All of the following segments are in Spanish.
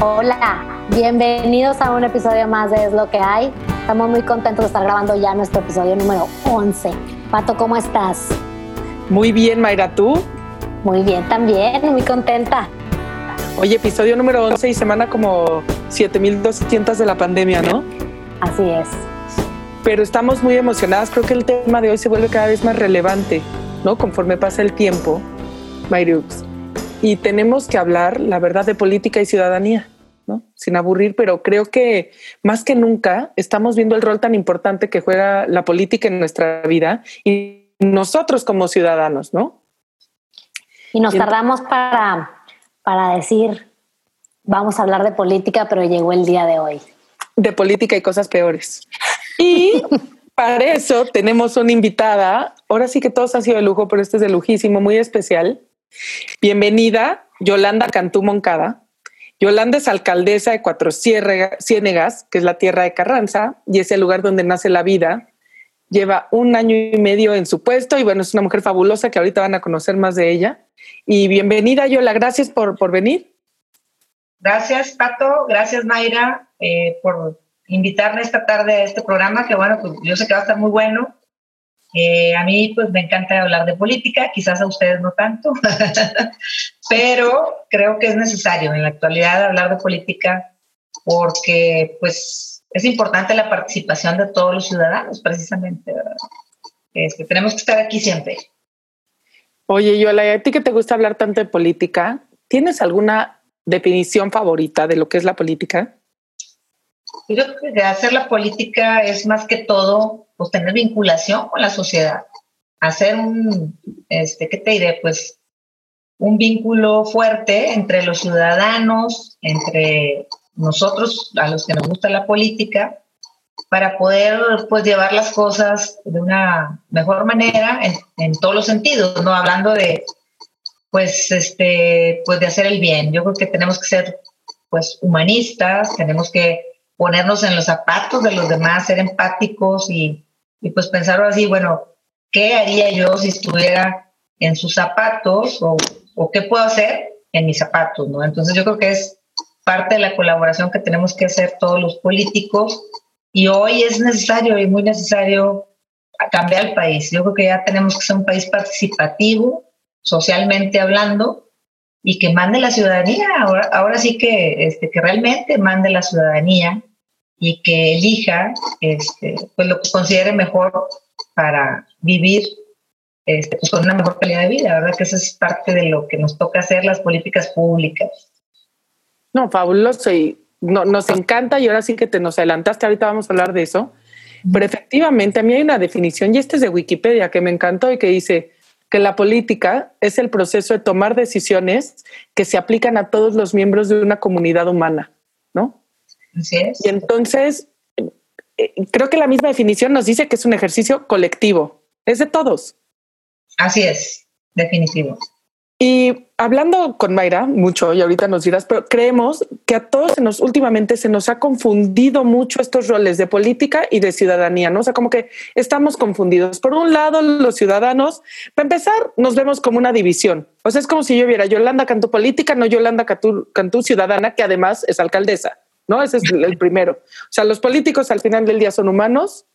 Hola, bienvenidos a un episodio más de Es lo que hay. Estamos muy contentos de estar grabando ya nuestro episodio número 11. Pato, ¿cómo estás? Muy bien, Mayra, ¿tú? Muy bien también, muy contenta. Oye, episodio número 11 y semana como 7200 de la pandemia, ¿no? Así es. Pero estamos muy emocionadas, creo que el tema de hoy se vuelve cada vez más relevante, ¿no? Conforme pasa el tiempo, Mayrux y tenemos que hablar, la verdad, de política y ciudadanía, ¿no? Sin aburrir, pero creo que más que nunca estamos viendo el rol tan importante que juega la política en nuestra vida y nosotros como ciudadanos, ¿no? Y nos tardamos para, para decir, vamos a hablar de política, pero llegó el día de hoy. De política y cosas peores. Y para eso tenemos una invitada, ahora sí que todos han sido de lujo, pero este es de lujísimo, muy especial. Bienvenida, Yolanda Cantú Moncada. Yolanda es alcaldesa de Cuatro Ciénegas, que es la tierra de Carranza, y es el lugar donde nace la vida. Lleva un año y medio en su puesto y bueno, es una mujer fabulosa que ahorita van a conocer más de ella. Y bienvenida, Yola, gracias por, por venir. Gracias, Pato. Gracias, Mayra, eh, por invitarme esta tarde a este programa, que bueno, pues yo sé que va a estar muy bueno. Eh, a mí pues me encanta hablar de política, quizás a ustedes no tanto, pero creo que es necesario en la actualidad hablar de política porque pues es importante la participación de todos los ciudadanos precisamente, este, tenemos que estar aquí siempre. Oye, Yola, ¿a ti que te gusta hablar tanto de política? ¿Tienes alguna definición favorita de lo que es la política? Yo creo que hacer la política es más que todo, pues tener vinculación con la sociedad, hacer un, este, ¿qué te diré? Pues un vínculo fuerte entre los ciudadanos, entre nosotros, a los que nos gusta la política, para poder pues llevar las cosas de una mejor manera en, todos los sentidos, no hablando de pues este pues de hacer el bien. Yo creo que tenemos que ser pues humanistas, tenemos que ponernos en los zapatos de los demás, ser empáticos y, y pues pensar así, bueno, ¿qué haría yo si estuviera en sus zapatos o, o, qué puedo hacer en mis zapatos? ¿no? Entonces yo creo que es parte de la colaboración que tenemos que hacer todos los políticos y hoy es necesario y muy necesario cambiar el país. Yo creo que ya tenemos que ser un país participativo, socialmente hablando, y que mande la ciudadanía. Ahora, ahora sí que, este, que realmente mande la ciudadanía y que elija este, pues lo que considere mejor para vivir este, pues con una mejor calidad de vida, ¿verdad? Que eso es parte de lo que nos toca hacer las políticas públicas. No, fabuloso y no, nos encanta y ahora sí que te nos adelantaste, ahorita vamos a hablar de eso, pero efectivamente a mí hay una definición y este es de Wikipedia que me encantó y que dice que la política es el proceso de tomar decisiones que se aplican a todos los miembros de una comunidad humana, ¿no? Y entonces, eh, creo que la misma definición nos dice que es un ejercicio colectivo, es de todos. Así es, definitivo. Y hablando con Mayra mucho, y ahorita nos dirás, pero creemos que a todos se nos, últimamente se nos ha confundido mucho estos roles de política y de ciudadanía, ¿no? O sea, como que estamos confundidos. Por un lado, los ciudadanos, para empezar, nos vemos como una división. O sea, es como si yo viera Yolanda Cantú política, no Yolanda Cantú, Cantú ciudadana, que además es alcaldesa. ¿No? Ese es el primero. O sea, los políticos al final del día son humanos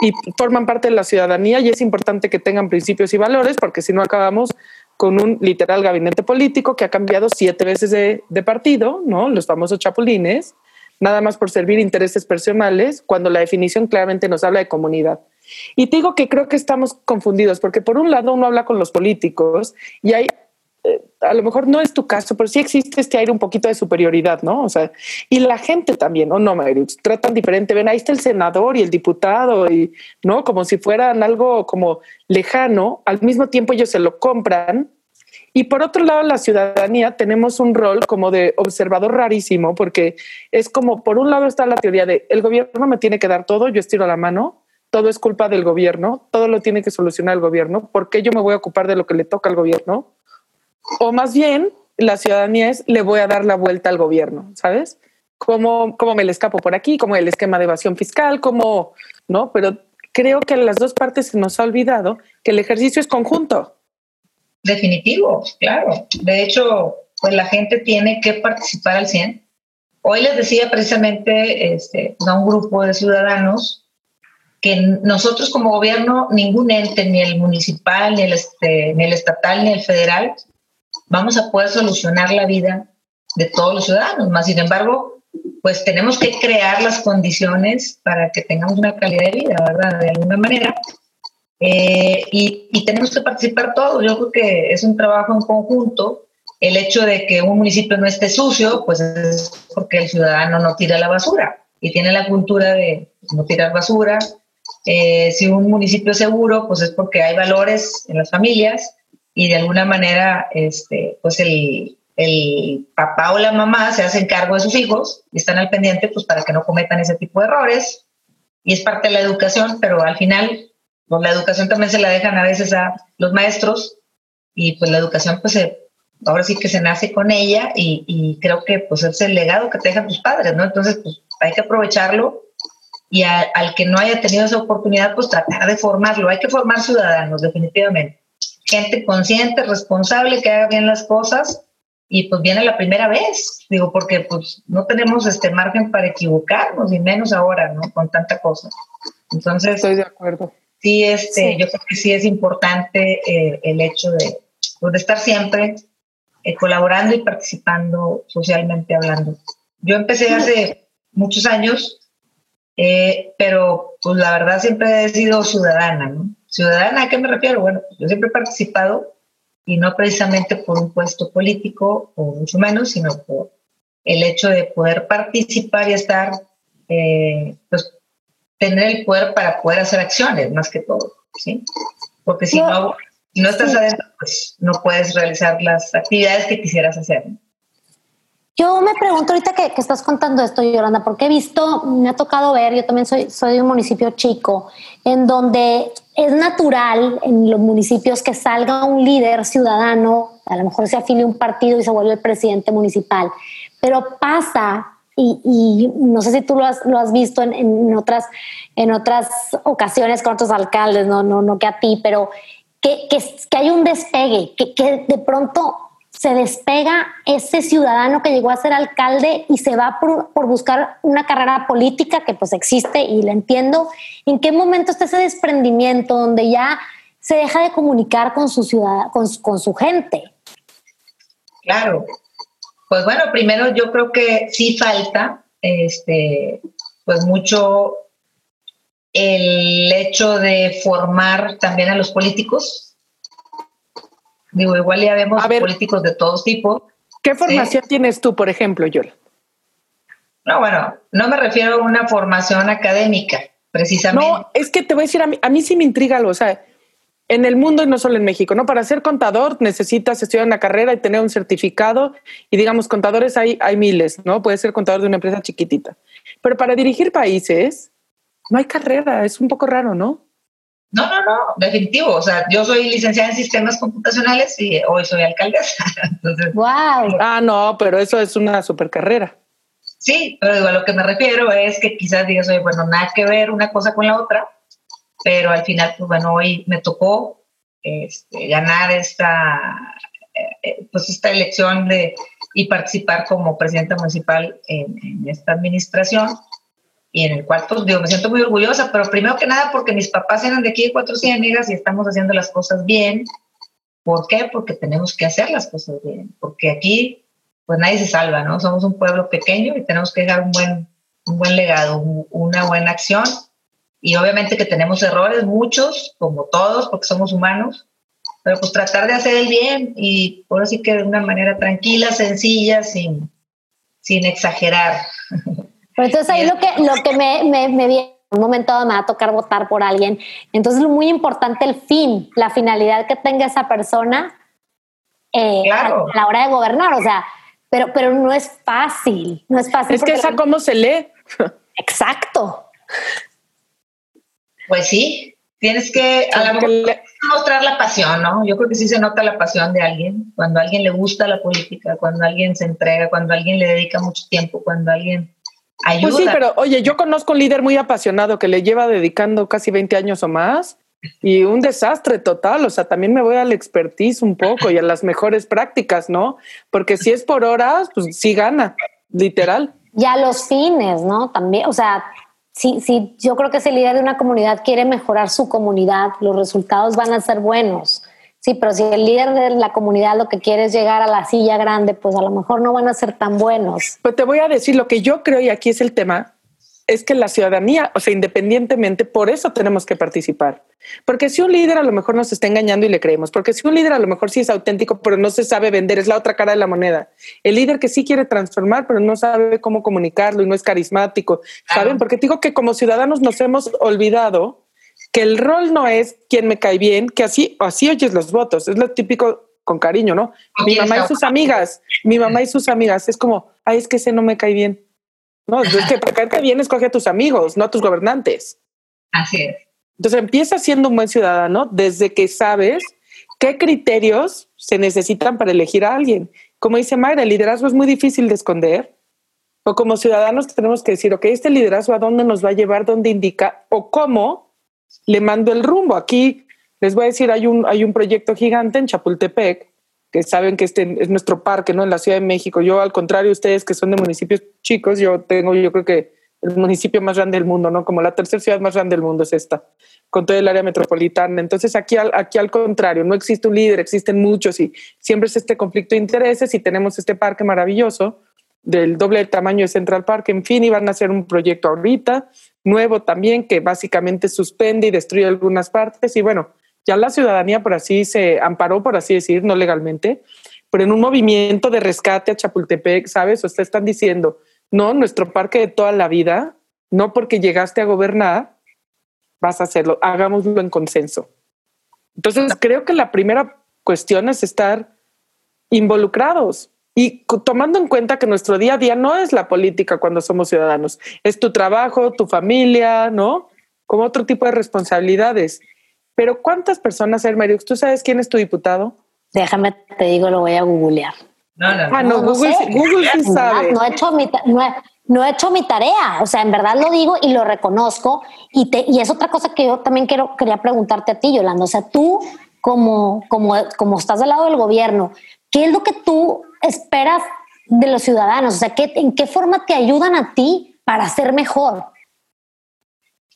y forman parte de la ciudadanía y es importante que tengan principios y valores porque si no acabamos con un literal gabinete político que ha cambiado siete veces de, de partido, ¿no? Los famosos chapulines, nada más por servir intereses personales, cuando la definición claramente nos habla de comunidad. Y digo que creo que estamos confundidos, porque por un lado uno habla con los políticos y hay a lo mejor no es tu caso, pero sí existe este aire un poquito de superioridad, ¿no? O sea, y la gente también, ¿o no, Mayrux? Tratan diferente. Ven, ahí está el senador y el diputado, y, ¿no? Como si fueran algo como lejano. Al mismo tiempo ellos se lo compran. Y por otro lado, la ciudadanía tenemos un rol como de observador rarísimo, porque es como, por un lado está la teoría de el gobierno me tiene que dar todo, yo estiro la mano, todo es culpa del gobierno, todo lo tiene que solucionar el gobierno, ¿por qué yo me voy a ocupar de lo que le toca al gobierno? O más bien, la ciudadanía es, le voy a dar la vuelta al gobierno, ¿sabes? ¿Cómo, cómo me le escapo por aquí? ¿Cómo el esquema de evasión fiscal? ¿Cómo? ¿No? Pero creo que en las dos partes se nos ha olvidado que el ejercicio es conjunto. Definitivo, claro. De hecho, pues la gente tiene que participar al 100 hoy les decía precisamente este, a un grupo de ciudadanos que nosotros como gobierno, ningún ente, ni el municipal, ni el, este, ni el estatal, ni el federal, vamos a poder solucionar la vida de todos los ciudadanos. Más sin embargo, pues tenemos que crear las condiciones para que tengamos una calidad de vida, ¿verdad? De alguna manera. Eh, y, tenemos que participar todos. Yo creo que es un trabajo en conjunto. El hecho de que un municipio no esté sucio, pues es porque el ciudadano no tira la basura y tiene la cultura de no tirar basura. Eh, si un municipio es seguro, pues es porque hay valores en las familias y de alguna manera, este, pues el, el papá o la mamá se hacen cargo de sus hijos y están al pendiente pues para que no cometan ese tipo de errores. Y es parte de la educación, pero al final pues la educación también se la dejan a veces a los maestros y pues la educación pues ahora sí que se nace con ella y, y, creo que pues es el legado que te dejan tus padres, ¿no? Entonces pues hay que aprovecharlo y al que no haya tenido esa oportunidad pues tratar de formarlo, hay que formar ciudadanos definitivamente, gente consciente, responsable, que haga bien las cosas y pues viene la primera vez, digo, porque pues no tenemos este margen para equivocarnos, y menos ahora, ¿no? Con tanta cosa. Entonces... Estoy de acuerdo. Sí, este, yo creo que sí es importante eh, el hecho de, pues, de estar siempre eh, colaborando y participando socialmente hablando. Yo empecé hace muchos años, eh, pero pues la verdad siempre he sido ciudadana, ¿no? Ciudadana, ¿a qué me refiero? Bueno, yo siempre he participado y no precisamente por un puesto político o mucho menos, sino por el hecho de poder participar y estar, eh, pues tener el poder para poder hacer acciones más que todo, ¿sí? Porque si no, no estás adentro, pues no puedes realizar las actividades que quisieras hacer. Yo me pregunto ahorita que, que, estás contando esto, Yolanda, porque he visto, me ha tocado ver, yo también soy, soy de un municipio chico, en donde es natural en los municipios que salga un líder ciudadano, a lo mejor se afilie un partido y se vuelve el presidente municipal, pero pasa, y, y no sé si tú lo has, lo has visto en, en, otras, en otras ocasiones con otros alcaldes, no, no, no que a ti, pero que, que, que hay un despegue, que, que de pronto se despega ese ciudadano que llegó a ser alcalde y se va por, por, buscar una carrera política que pues existe y la entiendo. ¿En qué momento está ese desprendimiento donde ya se deja de comunicar con su ciudad, con, con su gente? Claro. Pues bueno, primero yo creo que sí falta este, pues mucho el hecho de formar también a los políticos Digo, igual ya vemos políticos de todos tipos. ¿Qué formación tienes tú, por ejemplo, Yola? No, bueno, no me refiero a una formación académica, precisamente. No, es que te voy a decir, a mí, a mí sí me intriga algo, o sea, en el mundo y no solo en México, ¿no? Para ser contador necesitas estudiar una carrera y tener un certificado y digamos, contadores hay, hay miles, ¿no? Puedes ser contador de una empresa chiquitita. Pero para dirigir países no hay carrera, es un poco raro, ¿no? No, no, no, definitivo. O sea, yo soy licenciada en sistemas computacionales y hoy soy alcaldesa. Entonces, wow. Ah, no, pero eso es una super carrera. Sí, pero digo, a lo que me refiero es que quizás digas, oye, bueno, nada que ver una cosa con la otra, pero al final, pues bueno, hoy me tocó este, ganar esta, eh, pues esta elección de, y participar como presidenta municipal en, en esta administración y en el cual, pues, digo, me siento muy orgullosa, pero primero que nada porque mis papás eran de aquí de Cuatro Ciénegas y estamos haciendo las cosas bien. ¿Por qué? Porque tenemos que hacer las cosas bien, porque aquí, pues nadie se salva, ¿no? Somos un pueblo pequeño y tenemos que dejar un buen, un buen legado, una buena acción. Y obviamente que tenemos errores, muchos, como todos, porque somos humanos, pero pues tratar de hacer el bien y por así que de una manera tranquila, sencilla, sin, sin exagerar. Pero entonces ahí lo que, lo que me, me, me viene un momento dado me va a tocar votar por alguien. Entonces, es muy importante el fin, la finalidad que tenga esa persona eh, claro. a la hora de gobernar. O sea, pero, pero no es fácil. No es fácil. Es que esa, la... ¿cómo se lee? Exacto. Pues sí, tienes que a la le... mostrar la pasión, ¿no? Yo creo que sí se nota la pasión de alguien, cuando a alguien le gusta la política, cuando alguien se entrega, cuando alguien le dedica mucho tiempo, cuando alguien Ayuda. Pues sí, pero oye, yo conozco un líder muy apasionado que le lleva dedicando casi 20 años o más y un desastre total. O sea, también me voy al expertise un poco y a las mejores prácticas, ¿no? Porque si es por horas, pues sí gana, literal. y a los fines, ¿no? También, o sea, si, si yo creo que si el líder de una comunidad quiere mejorar su comunidad, los resultados van a ser buenos. Sí, pero si el líder de la comunidad lo que quiere es llegar a la silla grande, pues a lo mejor no van a ser tan buenos. Pues te voy a decir lo que yo creo, y aquí es el tema, es que la ciudadanía, o sea, independientemente, por eso tenemos que participar. Porque si un líder a lo mejor nos está engañando y le creemos, porque si un líder a lo mejor sí es auténtico, pero no se sabe vender, es la otra cara de la moneda. El líder que sí quiere transformar, pero no sabe cómo comunicarlo y no es carismático. ¿Saben? Porque digo que como ciudadanos nos hemos olvidado que el rol no es quien me cae bien, que así, así oyes los votos. Es lo típico con cariño, ¿no? Mi mamá y sus amigas, mi mamá y sus amigas. Es como, ay, es que ese no me cae bien no, es que para caerte bien escoge a tus amigos, no a tus gobernantes. Así es. Entonces empieza siendo un buen ciudadano desde que sabes qué criterios se necesitan para elegir a alguien. Como dice Mayra, el liderazgo es muy difícil de esconder. O como ciudadanos tenemos que decir, ok, este liderazgo a dónde nos va a llevar, dónde indica o cómo le mando el rumbo. Aquí les voy a decir, hay un, hay un proyecto gigante en Chapultepec que saben que este es nuestro parque, ¿no? En la Ciudad de México. Yo, al contrario, ustedes que son de municipios chicos, yo tengo, yo creo que el municipio más grande del mundo, ¿no? Como la tercera ciudad más grande del mundo es esta, con todo el área metropolitana. Entonces, aquí al, aquí al contrario, no existe un líder, existen muchos y siempre es este conflicto de intereses y tenemos este parque maravilloso del doble tamaño de Central Park, en fin, y van a hacer un proyecto ahorita, nuevo también, que básicamente suspende y destruye algunas partes. Y bueno, ya la ciudadanía por así se amparó, por así decir, no legalmente, pero en un movimiento de rescate a Chapultepec, ¿sabes? O ustedes están diciendo, no, nuestro parque de toda la vida, no porque llegaste a gobernar, vas a hacerlo, hagámoslo en consenso. Entonces, creo que la primera cuestión es estar involucrados y tomando en cuenta que nuestro día a día no es la política cuando somos ciudadanos, es tu trabajo, tu familia, ¿no? Como otro tipo de responsabilidades. Pero ¿cuántas personas, Hermeriux? ¿Tú sabes quién es tu diputado? Déjame, te digo, lo voy a googlear. No, no, Ah, no, Google, Google sí sabe. No he, hecho mi, no, he, no he hecho mi tarea, o sea, en verdad lo digo y lo reconozco. Y, te, y es otra cosa que yo también quiero, quería preguntarte a ti, Yolanda. O sea, tú, como, como, como estás del lado del gobierno, ¿qué es lo que tú esperas de los ciudadanos? O sea, ¿qué, ¿en qué forma te ayudan a ti para ser mejor?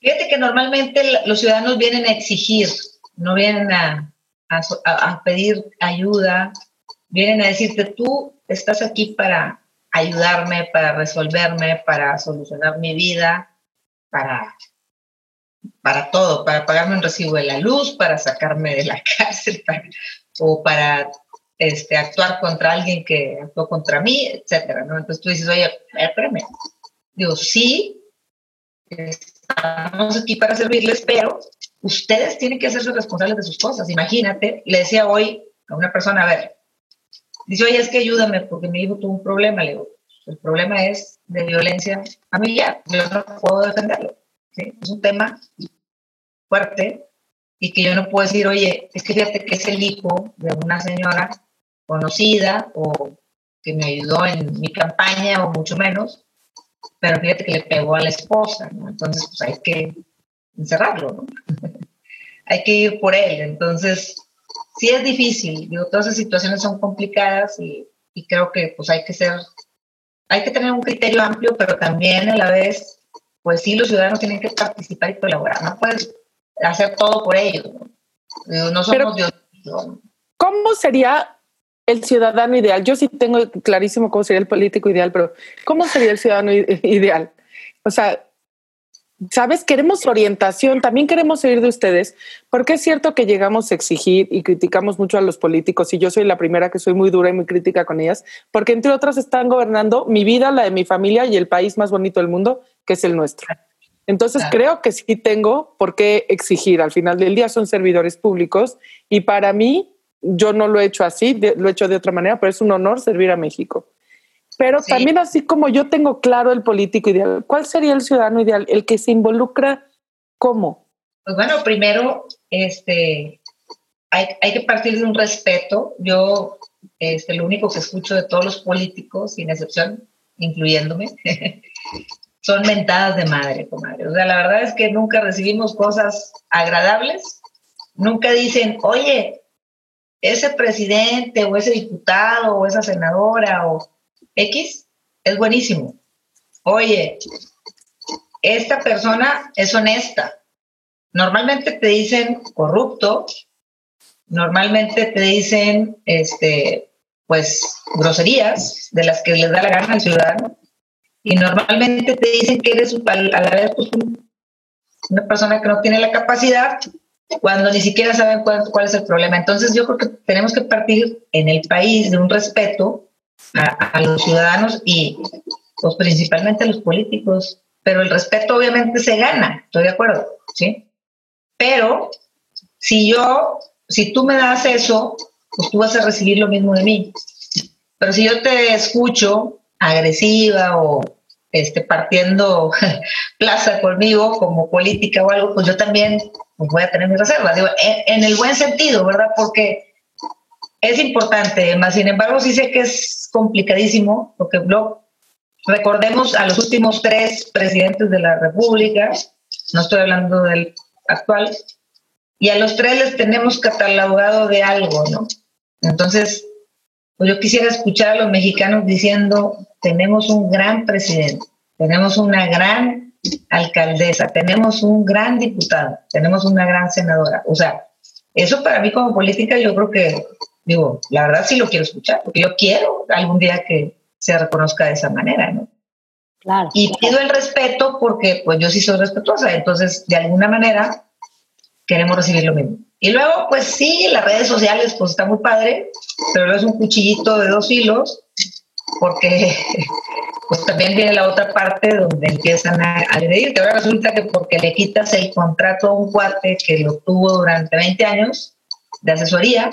Fíjate que normalmente los ciudadanos vienen a exigir, no vienen a, a, pedir ayuda, vienen a decirte, tú estás aquí para ayudarme, para resolverme, para solucionar mi vida, para, para todo, para pagarme un recibo de la luz, para sacarme de la cárcel, o para este, actuar contra alguien que actuó contra mí, etcétera, ¿no? Entonces tú dices, oye, espérame. Digo, sí, estamos aquí para servirles, pero ustedes tienen que hacerse responsables de sus cosas. Imagínate, le decía hoy a una persona, a ver, dice, oye, es que ayúdame porque mi hijo tuvo un problema. Le digo, el problema es de violencia familiar, yo no puedo defenderlo. Es un tema fuerte y que yo no puedo decir, oye, es que fíjate que es el hijo de una señora conocida o que me ayudó en mi campaña o mucho menos, pero fíjate que le pegó a la esposa, ¿no? Entonces, pues hay que encerrarlo, ¿no? hay que ir por él. Entonces, sí es difícil, digo, todas esas situaciones son complicadas y, y, creo que pues hay que ser, hay que tener un criterio amplio, pero también a la vez, pues sí, los ciudadanos tienen que participar y colaborar, no puedes hacer todo por ellos, ¿no? Digo, no somos Dios. ¿no? ¿Cómo sería el ciudadano ideal? Yo sí tengo clarísimo cómo sería el político ideal, pero ¿cómo sería el ciudadano ideal? O sea, sabes, queremos orientación, también queremos oír de ustedes, porque es cierto que llegamos a exigir y criticamos mucho a los políticos, y yo soy la primera que soy muy dura y muy crítica con ellas, porque entre otras están gobernando mi vida, la de mi familia y el país más bonito del mundo, que es el nuestro. Entonces claro. creo que sí tengo por qué exigir. Al final del día son servidores públicos y para mí yo no lo he hecho así, de, lo he hecho de otra manera, pero es un honor servir a México. Pero sí. también así como yo tengo claro el político ideal, ¿cuál sería el ciudadano ideal? El que se involucra, ¿cómo? Pues bueno, primero, este, hay, hay que partir de un respeto. Yo, este, lo único que escucho de todos los políticos, sin excepción, incluyéndome, son mentadas de madre, comadre. O sea, la verdad es que nunca recibimos cosas agradables. Nunca dicen, oye, ese presidente o ese diputado o esa senadora o X es buenísimo. oye, esta persona es honesta. Normalmente te dicen corrupto, normalmente te dicen, este, pues, groserías de las que les da la gana al ciudadano. Y normalmente te dicen que eres a la vez pues, una persona que no tiene la capacidad cuando ni siquiera saben cuál, cuál, es el problema. Entonces yo creo que tenemos que partir en el país de un respeto a, los ciudadanos y pues principalmente a los políticos, pero el respeto obviamente se gana, estoy de acuerdo, ¿sí? Pero si yo, si tú me das eso, pues tú vas a recibir lo mismo de mí. Pero si yo te escucho agresiva o este, partiendo plaza conmigo como política o algo, pues yo también voy a tener mis reservas. Digo, en, el buen sentido, ¿verdad? Porque es importante, más sin embargo sí sé que es complicadísimo, porque recordemos a los últimos tres presidentes de la República, no estoy hablando del actual, y a los tres les tenemos catalogado de algo, ¿no? Entonces, pues yo quisiera escuchar a los mexicanos diciendo, tenemos un gran presidente, tenemos una gran alcaldesa, tenemos un gran diputado, tenemos una gran senadora. O sea, eso para mí como política yo creo que, digo, la verdad sí lo quiero escuchar, porque yo quiero algún día que se reconozca de esa manera, ¿no? Claro. Y pido el respeto porque pues yo sí soy respetuosa, entonces de alguna manera queremos recibir lo mismo. Y luego, pues sí, las redes sociales, pues está muy padre, pero es un cuchillito de dos hilos, porque pues también viene la otra parte donde empiezan a agredir, que ahora resulta que porque le quitas el contrato a un cuate que lo tuvo durante 20 años de asesoría,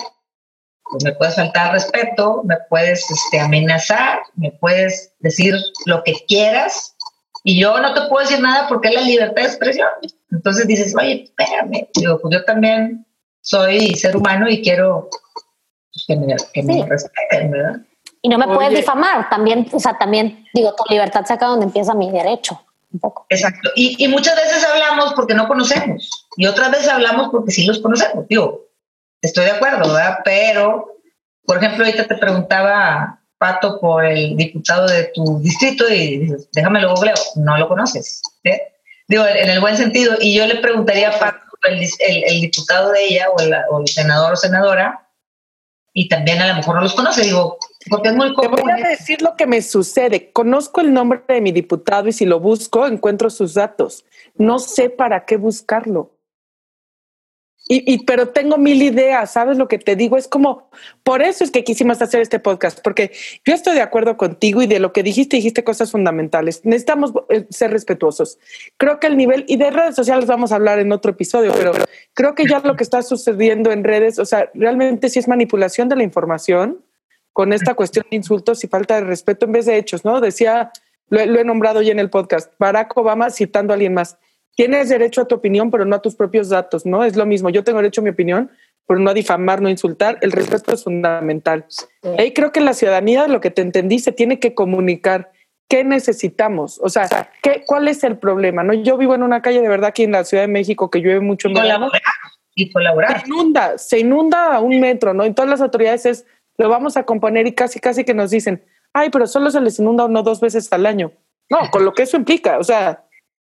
pues me puedes faltar respeto, me puedes este, amenazar, me puedes decir lo que quieras, y yo no te puedo decir nada porque es la libertad de expresión. Entonces dices, oye, espérame, digo, pues yo también soy ser humano y quiero pues, que, me, respeten, ¿verdad? Y no me puedes difamar, también, o sea, también digo, tu libertad se acaba donde empieza mi derecho. Un poco. Exacto. Y, y, muchas veces hablamos porque no conocemos y otras veces hablamos porque sí los conocemos. Digo, estoy de acuerdo, ¿verdad? Pero, por ejemplo, ahorita te preguntaba, Pato, por el diputado de tu distrito y dices, déjame lo googleo, no lo conoces. Digo, en el buen sentido. Y yo le preguntaría a Pato el, diputado de ella o, o, el senador o senadora y también a lo mejor no los conoce, digo, porque es muy común. Te voy a decir lo que me sucede. Conozco el nombre de mi diputado y si lo busco encuentro sus datos. No sé para qué buscarlo. Y, pero tengo mil ideas, ¿sabes lo que te digo? Es como, por eso es que quisimos hacer este podcast, porque yo estoy de acuerdo contigo y de lo que dijiste, dijiste cosas fundamentales. Necesitamos eh, ser respetuosos. Creo que el nivel, y de redes sociales vamos a hablar en otro episodio, pero creo que ya lo que está sucediendo en redes, o sea, realmente sí es manipulación de la información con esta cuestión de insultos y falta de respeto en vez de hechos, ¿no? Decía, lo, lo he nombrado ya en el podcast, Barack Obama citando a alguien más tienes derecho a tu opinión, pero no a tus propios datos, ¿no? Es lo mismo, yo tengo derecho a mi opinión, pero no a difamar, no a insultar. El respeto es fundamental. Ahí creo que la ciudadanía, lo que te entendí, se tiene que comunicar qué necesitamos, o sea, ¿qué, cuál es el problema, ¿no? Yo vivo en una calle de verdad aquí en la Ciudad de México que llueve mucho en Colaborar y colaborar. Se inunda, se inunda a un metro, ¿no? En todas las autoridades es, lo vamos a componer y casi, casi que nos dicen, ay, pero solo se les inunda uno dos veces al año. No, con lo que eso implica, o sea,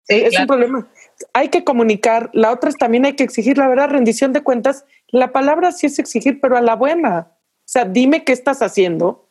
es un problema hay que comunicar, la otra es también hay que exigir, la verdad, rendición de cuentas. La palabra sí es exigir, pero a la buena. O sea, dime qué estás haciendo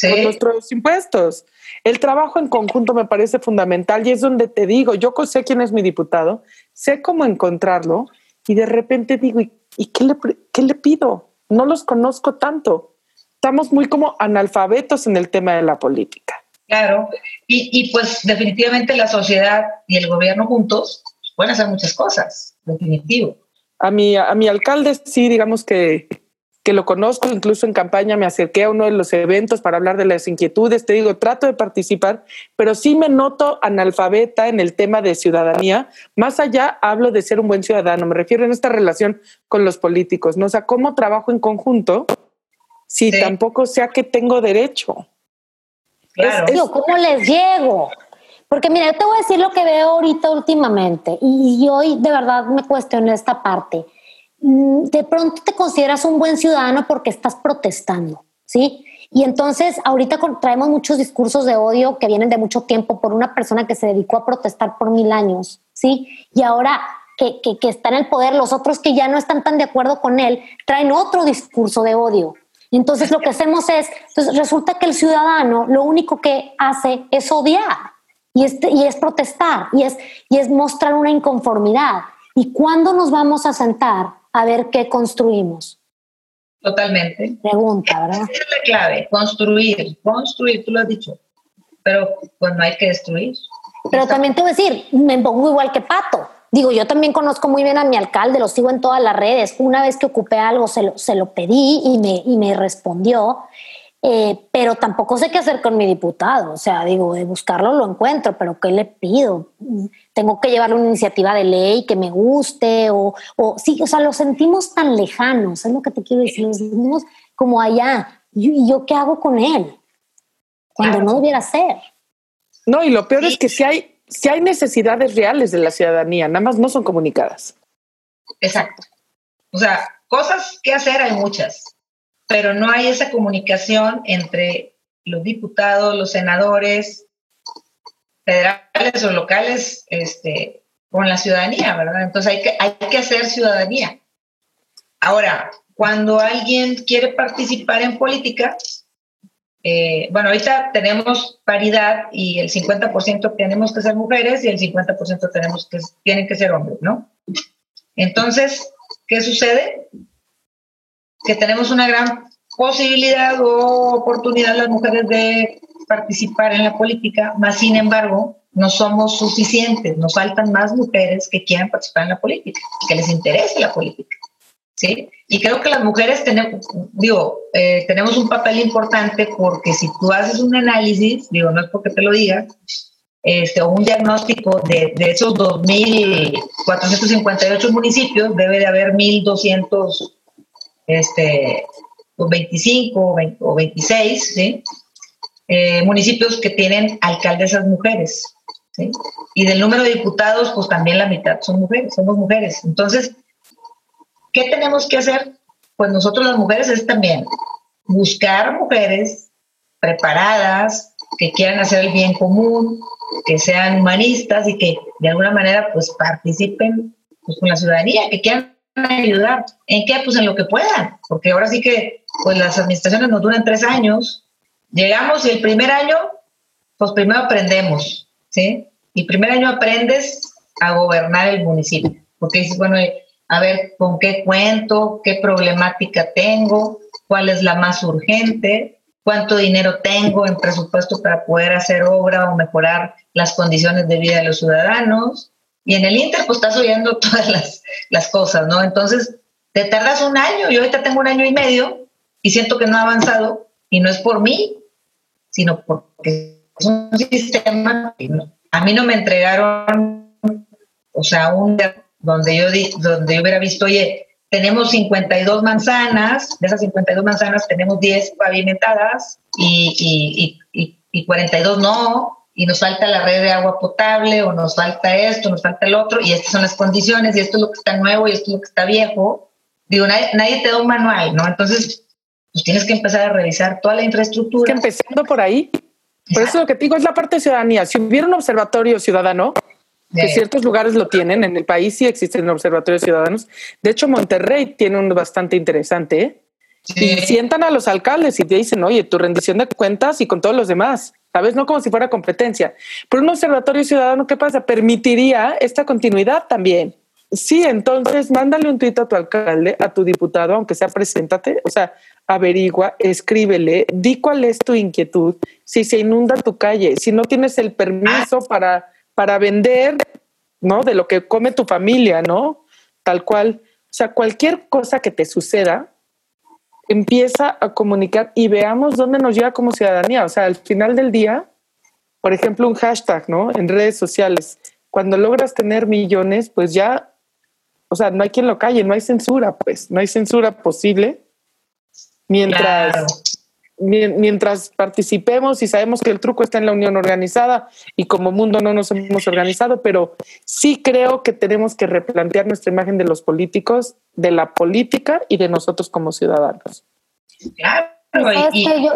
con nuestros impuestos. El trabajo en conjunto me parece fundamental y es donde te digo, yo sé quién es mi diputado, sé cómo encontrarlo y de repente digo, ¿y, qué, le, qué le pido? No los conozco tanto. Estamos muy como analfabetos en el tema de la política. Claro, y, y, pues definitivamente la sociedad y el gobierno juntos pueden hacer muchas cosas, definitivo. A mi, a mi alcalde sí, digamos que, que lo conozco, incluso en campaña me acerqué a uno de los eventos para hablar de las inquietudes, te digo, trato de participar, pero sí me noto analfabeta en el tema de ciudadanía. Más allá hablo de ser un buen ciudadano, me refiero en esta relación con los políticos, ¿no? O sea, ¿cómo trabajo en conjunto si tampoco sea que tengo derecho? Claro. ¿Cómo les llego? Porque mira, yo te voy a decir lo que veo ahorita últimamente y, hoy de verdad me cuestioné esta parte. Mm, de pronto te consideras un buen ciudadano porque estás protestando, ¿sí? Y entonces ahorita traemos muchos discursos de odio que vienen de mucho tiempo por una persona que se dedicó a protestar por mil años, ¿sí? Y ahora que, que, está en el poder, los otros que ya no están tan de acuerdo con él, traen otro discurso de odio. Entonces lo que hacemos es, entonces resulta que el ciudadano lo único que hace es odiar y es, y es protestar y es, y es mostrar una inconformidad. ¿Y cuándo nos vamos a sentar a ver qué construimos? Totalmente. Pregunta, ¿verdad? Esa es la clave, construir, construir, tú lo has dicho, pero pues no hay que destruir. Pero también te voy a decir, me pongo igual que Pato. Digo, yo también conozco muy bien a mi alcalde, lo sigo en todas las redes. Una vez que ocupé algo, se lo, se lo pedí y me, y me respondió. Eh, pero tampoco sé qué hacer con mi diputado. O sea, digo, de buscarlo lo encuentro, pero ¿qué le pido? Tengo que llevarle una iniciativa de ley que me guste o, o sí, o sea, lo sentimos tan lejanos, es lo que te quiero decir, lo sentimos como allá. ¿Y yo qué hago con él? Cuando no debiera ser. No, y lo peor es que si hay, si hay necesidades reales de la ciudadanía, nada más no son comunicadas. Exacto. O sea, cosas que hacer hay muchas pero no hay esa comunicación entre los diputados, los senadores federales o locales este, con la ciudadanía, ¿verdad? Entonces hay que, hay que hacer ciudadanía. Ahora, cuando alguien quiere participar en política, eh, bueno, ahorita tenemos paridad y el 50% tenemos que ser mujeres y el 50% tenemos que, tienen que ser hombres, ¿no? Entonces, ¿qué sucede? que tenemos una gran posibilidad o oportunidad las mujeres de participar en la política, más sin embargo, no somos suficientes, nos faltan más mujeres que quieran participar en la política, que les interese la política. ¿Sí? Y creo que las mujeres tenemos, digo, eh, tenemos un papel importante porque si tú haces un análisis, digo, no es porque te lo diga, este, o un diagnóstico de, de esos 2.458 municipios, debe de haber 1.200 este, o 25 o, 26 eh, municipios que tienen alcaldesas mujeres. Y del número de diputados, pues también la mitad son mujeres, somos mujeres. Entonces, ¿qué tenemos que hacer? Pues nosotros las mujeres es también buscar mujeres preparadas, que quieran hacer el bien común, que sean humanistas y que de alguna manera pues participen pues, con la ciudadanía, que quieran ayudar. ¿En qué? Pues en lo que puedan, porque ahora sí que pues las administraciones nos duran tres años. Llegamos y el primer año, pues primero aprendemos, ¿sí? Y primer año aprendes a gobernar el municipio, porque dices, bueno, a ver, ¿con qué cuento? ¿Qué problemática tengo? ¿Cuál es la más urgente? ¿Cuánto dinero tengo en presupuesto para poder hacer obra o mejorar las condiciones de vida de los ciudadanos? Y en el Inter, pues estás oyendo todas las, las cosas, ¿no? Entonces, te tardas un año, yo ahorita tengo un año y medio y siento que no ha avanzado y no es por mí, sino porque es un sistema a mí no me entregaron, o sea, un donde yo, donde yo hubiera visto, oye, tenemos 52 manzanas, de esas 52 manzanas tenemos 10 pavimentadas y, y, y, y 42 no, y nos falta la red de agua potable o nos falta esto, nos falta el otro, y estas son las condiciones, y esto es lo que está nuevo y esto es lo que está viejo. Digo, nadie, te da un manual, ¿no? Entonces, pues tienes que empezar a revisar toda la infraestructura. empezando por ahí. Por eso lo que te digo es la parte de ciudadanía. Si hubiera un observatorio ciudadano, que ciertos lugares lo tienen, en el país sí existen observatorios ciudadanos. De hecho, Monterrey tiene uno bastante interesante. ¿eh? Y sientan a los alcaldes y te dicen, oye, tu rendición de cuentas y con todos los demás. ¿sabes? No como si fuera competencia. Pero un observatorio ciudadano, ¿qué pasa? Permitiría esta continuidad también. Sí, entonces mándale un tuit a tu alcalde, a tu diputado, aunque sea preséntate, o sea, averigua, escríbele, di cuál es tu inquietud, si se inunda tu calle, si no tienes el permiso para, para vender, ¿no? De lo que come tu familia, ¿no? Tal cual. O sea, cualquier cosa que te suceda, empieza a comunicar y veamos dónde nos lleva como ciudadanía. O sea, al final del día, por ejemplo, un hashtag, ¿no? En redes sociales. Cuando logras tener millones, pues ya, o sea, no hay quien lo calle, no hay censura, pues, no hay censura posible. Mientras, mientras participemos y sabemos que el truco está en la unión organizada y como mundo no nos hemos organizado, pero sí creo que tenemos que replantear nuestra imagen de los políticos, de la política y de nosotros como ciudadanos. Claro,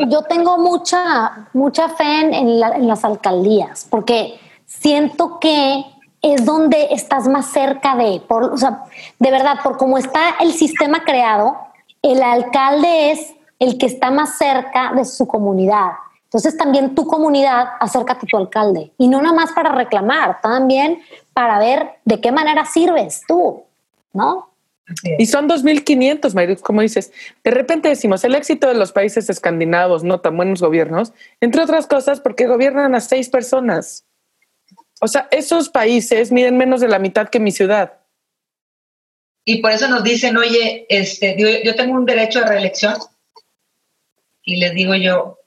yo, tengo mucha, mucha fe en, las alcaldías, porque siento que es donde estás más cerca de, por, o sea, de verdad, por cómo está el sistema creado, el alcalde es el que está más cerca de su comunidad. Entonces también tu comunidad acércate a tu alcalde y no nada más para reclamar, también para ver de qué manera sirves tú, ¿no? Y son 2.500, Mayrux, como dices. De repente decimos, el éxito de los países escandinavos, no tan buenos gobiernos, entre otras cosas porque gobiernan a seis personas. O sea, esos países miden menos de la mitad que mi ciudad. Y por eso nos dicen, oye, este, yo, tengo un derecho de reelección. Y les digo yo,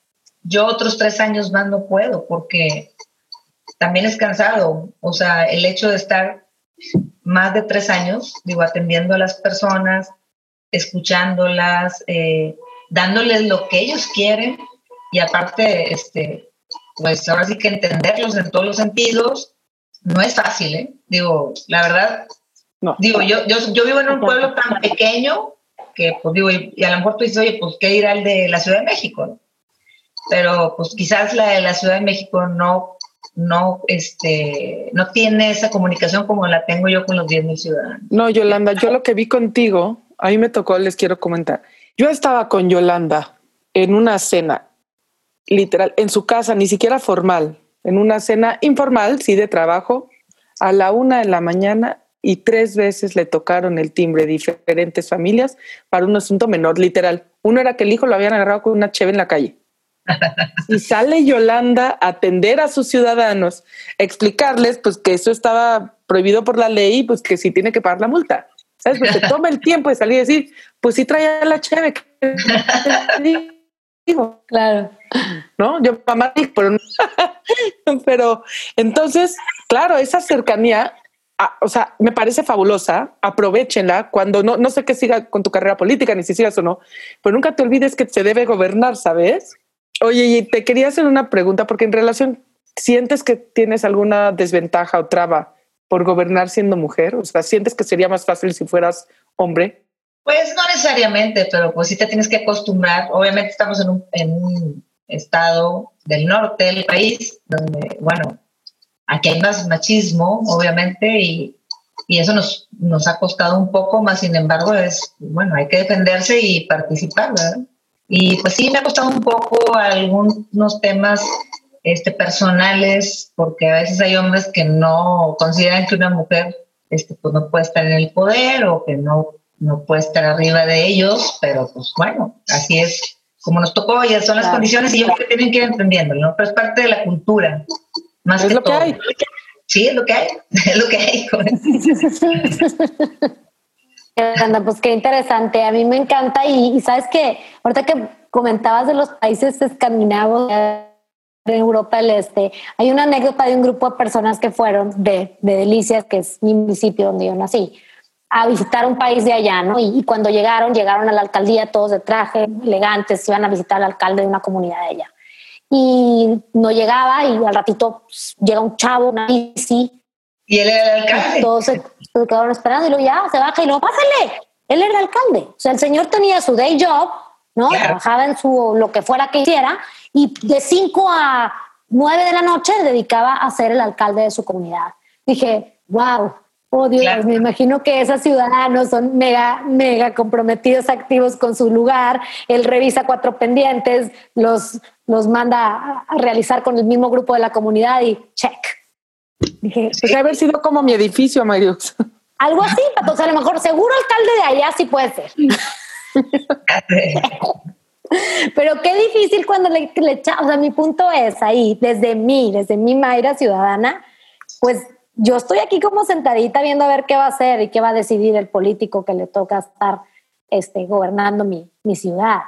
yo otros tres años más no puedo porque también es cansado. O sea, el hecho de estar más de tres años, digo, atendiendo a las personas, escuchándolas, eh, dándoles lo que ellos quieren y aparte, este, pues ahora sí que entenderlos en todos los sentidos, no es fácil, ¿eh? Digo, la verdad, no. digo, yo, yo, yo vivo en un pueblo tan pequeño que, pues digo, y, a lo mejor tú dices, oye, pues, ¿qué dirá el de la Ciudad de México? Pero, pues, quizás la de la Ciudad de México no no, este, no tiene esa comunicación como la tengo yo con los 10.000 ciudadanos. No, Yolanda, yo lo que vi contigo, a mí me tocó, les quiero comentar. Yo estaba con Yolanda en una cena, literal, en su casa, ni siquiera formal, en una cena informal, sí, de trabajo, a la una de la mañana y tres veces le tocaron el timbre diferentes familias para un asunto menor, literal. Uno era que el hijo lo habían agarrado con una cheve en la calle. Y sale Yolanda a atender a sus ciudadanos, explicarles pues que eso estaba prohibido por la ley, pues que sí tiene que pagar la multa. ¿Sabes? Pues se toma el tiempo de salir y decir, pues sí traía la cheve. Digo, claro. ¿No? Yo mamá pero, pero entonces, claro, esa cercanía, o sea, me parece fabulosa, aprovechenla cuando no, no sé qué siga con tu carrera política, ni si sigas o no, pero nunca te olvides que se debe gobernar, ¿sabes? Oye, y te quería hacer una pregunta, porque en relación, ¿sientes que tienes alguna desventaja o traba por gobernar siendo mujer? O sea, ¿sientes que sería más fácil si fueras hombre? Pues no necesariamente, pero pues sí te tienes que acostumbrar. Obviamente estamos en un, en un estado del norte del país, donde, bueno, aquí hay más machismo, obviamente, y, y eso nos, nos ha costado un poco, más sin embargo, es, bueno, hay que defenderse y participar, ¿verdad? Y pues sí, me ha costado un poco algunos temas este, personales, porque a veces hay hombres que no consideran que una mujer este, pues no puede estar en el poder o que no, no puede estar arriba de ellos, pero pues bueno, así es como nos tocó, ya son las condiciones y yo creo que tienen que ir entendiendo, ¿no? Pero es parte de la cultura, más es lo que hay. Sí, es lo que hay, es lo que hay. pues qué interesante. A mí me encanta y, sabes que ahorita que comentabas de los países escandinavos de Europa del Este, hay una anécdota de un grupo de personas que fueron de, Delicias, que es mi municipio donde yo nací, a visitar un país de allá, ¿no? Y, cuando llegaron, llegaron a la alcaldía todos de traje, elegantes, iban a visitar al alcalde de una comunidad de allá. Y no llegaba y al ratito pues, llega un chavo, una bici. Y él era el alcalde. Todos se quedaron esperando y luego ya se baja y luego pásale. Él era el alcalde. O sea, el señor tenía su day job, ¿no? Trabajaba en su lo que fuera que hiciera y de 5 a 9 de la noche dedicaba a ser el alcalde de su comunidad. Dije, wow, oh Dios, me imagino que esos ciudadanos son mega, mega comprometidos, activos con su lugar. Él revisa cuatro pendientes, los, los manda a realizar con el mismo grupo de la comunidad y check Dije, pues haber sido como mi edificio, Mariux. Algo así, Pato. a lo mejor seguro alcalde de allá sí puede ser. Pero qué difícil cuando le, le o sea, mi punto es ahí, desde mí, desde mi Mayra ciudadana, pues yo estoy aquí como sentadita viendo a ver qué va a hacer y qué va a decidir el político que le toca estar este, gobernando mi, mi ciudad,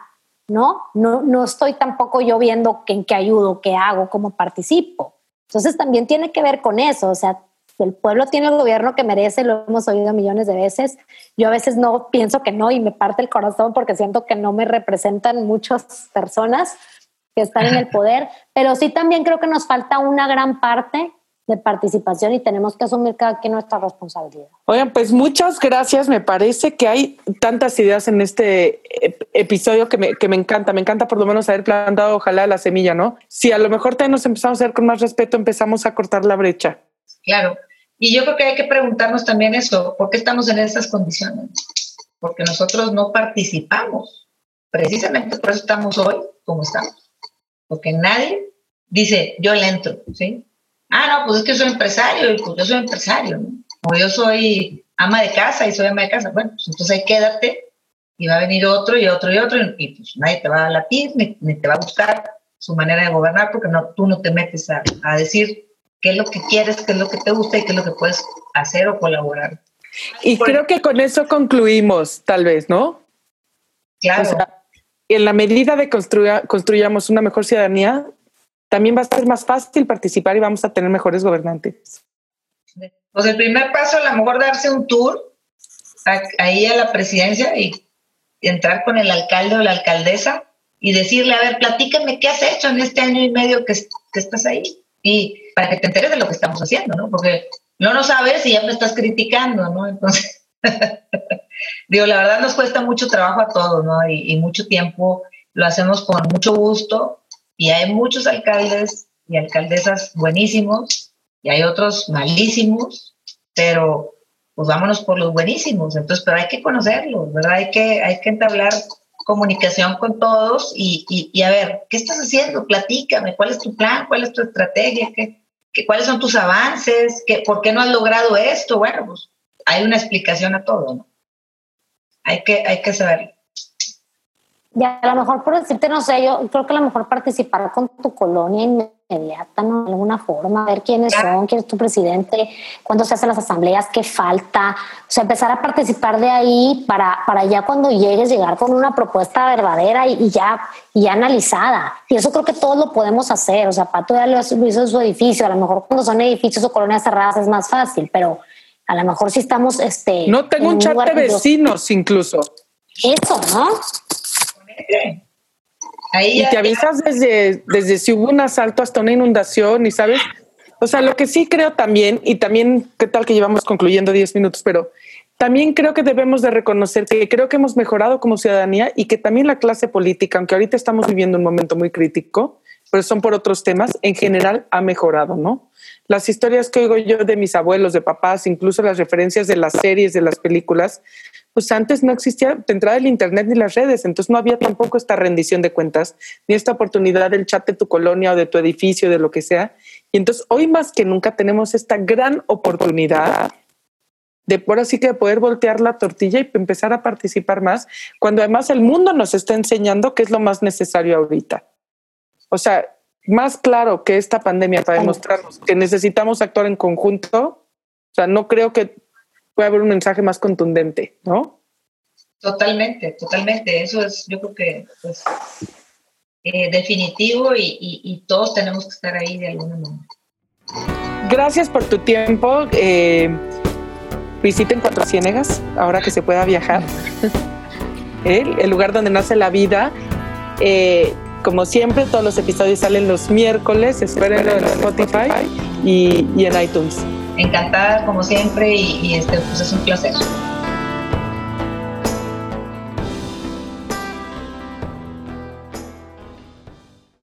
¿no? ¿no? No estoy tampoco yo viendo en qué ayudo, qué hago, cómo participo. Entonces también tiene que ver con eso, o sea, el pueblo tiene el gobierno que merece, lo hemos oído millones de veces. Yo a veces no pienso que no y me parte el corazón porque siento que no me representan muchas personas que están en el poder, pero sí también creo que nos falta una gran parte de participación y tenemos que asumir cada quien nuestra responsabilidad. Oigan, pues muchas gracias. Me parece que hay tantas ideas en este episodio que me, que me encanta. Me encanta por lo menos haber plantado, ojalá, la semilla, ¿no? Si a lo mejor también nos empezamos a hacer con más respeto, empezamos a cortar la brecha. Claro. Y yo creo que hay que preguntarnos también eso, ¿por qué estamos en esas condiciones? Porque nosotros no participamos. Precisamente por eso estamos hoy como estamos. Porque nadie dice, yo le entro, ¿sí? Ah, no, pues es que soy empresario, y pues yo soy empresario, ¿no? O yo soy ama de casa y soy ama de casa. Bueno, pues entonces ahí quédate y va a venir otro y otro y otro y pues nadie te va a latir ni, ni te va a buscar su manera de gobernar porque no, tú no te metes a, a, decir qué es lo que quieres, qué es lo que te gusta y qué es lo que puedes hacer o colaborar. Y creo que con eso concluimos, tal vez, ¿no? Claro. O sea, en la medida de construya, construyamos una mejor ciudadanía, también va a ser más fácil participar y vamos a tener mejores gobernantes. Pues el primer paso, a lo mejor darse un tour ahí a la presidencia y entrar con el alcalde o la alcaldesa y decirle, a ver, platícame qué has hecho en este año y medio que, estás ahí. Y para que te enteres de lo que estamos haciendo, ¿no? Porque no lo sabes y ya me estás criticando, ¿no? Entonces, digo, la verdad nos cuesta mucho trabajo a todos, ¿no? Y, y mucho tiempo, lo hacemos con mucho gusto y hay muchos alcaldes y alcaldesas buenísimos y hay otros malísimos, pero pues vámonos por los buenísimos. Entonces, pero hay que conocerlos, ¿verdad? Hay que, hay que entablar comunicación con todos y, y, a ver, ¿qué estás haciendo? Platícame, ¿cuál es tu plan? ¿Cuál es tu estrategia? ¿Qué, qué, cuáles son tus avances? ¿Qué, ¿Por qué no has logrado esto? Bueno, pues hay una explicación a todo, ¿no? Hay que, hay que saberlo. Y a lo mejor por decirte, no sé, yo creo que a lo mejor participar con tu colonia inmediata, ¿no? De alguna forma, ver quiénes son, quién es tu presidente, cuándo se hacen las asambleas, qué falta. O sea, empezar a participar de ahí para, para ya cuando llegues, llegar con una propuesta verdadera y, y ya, y ya analizada. Y eso creo que todos lo podemos hacer. O sea, Pato ya lo hizo en su edificio. A lo mejor cuando son edificios o colonias cerradas es más fácil, pero a lo mejor si estamos... Este, no tengo un chat de vecinos incluso. Eso, ¿no? Ahí y te avisas desde, desde si hubo un asalto hasta una inundación y sabes, o sea, lo que sí creo también, y también, qué tal que llevamos concluyendo 10 minutos, pero también creo que debemos de reconocer que creo que hemos mejorado como ciudadanía y que también la clase política, aunque ahorita estamos viviendo un momento muy crítico, pero son por otros temas, en general ha mejorado, ¿no? Las historias que oigo yo de mis abuelos, de papás, incluso las referencias de las series, de las películas, pues antes no existía de entrada el Internet ni las redes, entonces no había tampoco esta rendición de cuentas, ni esta oportunidad del chat de tu colonia o de tu edificio, de lo que sea. Y entonces hoy más que nunca tenemos esta gran oportunidad de por así que poder voltear la tortilla y empezar a participar más, cuando además el mundo nos está enseñando qué es lo más necesario ahorita. O sea, más claro que esta pandemia para demostrarnos que necesitamos actuar en conjunto, o sea, no creo que puede haber un mensaje más contundente, ¿no? Totalmente, totalmente. Eso es, yo creo que pues, eh, definitivo y, y, y, todos tenemos que estar ahí de alguna manera. Gracias por tu tiempo. Eh, visiten Cuatro Ciénegas, ahora que se pueda viajar. el, el, lugar donde nace la vida. Eh, como siempre, todos los episodios salen los miércoles. Espérenlo en Spotify y, y en iTunes encantada como siempre y, este, pues es un placer.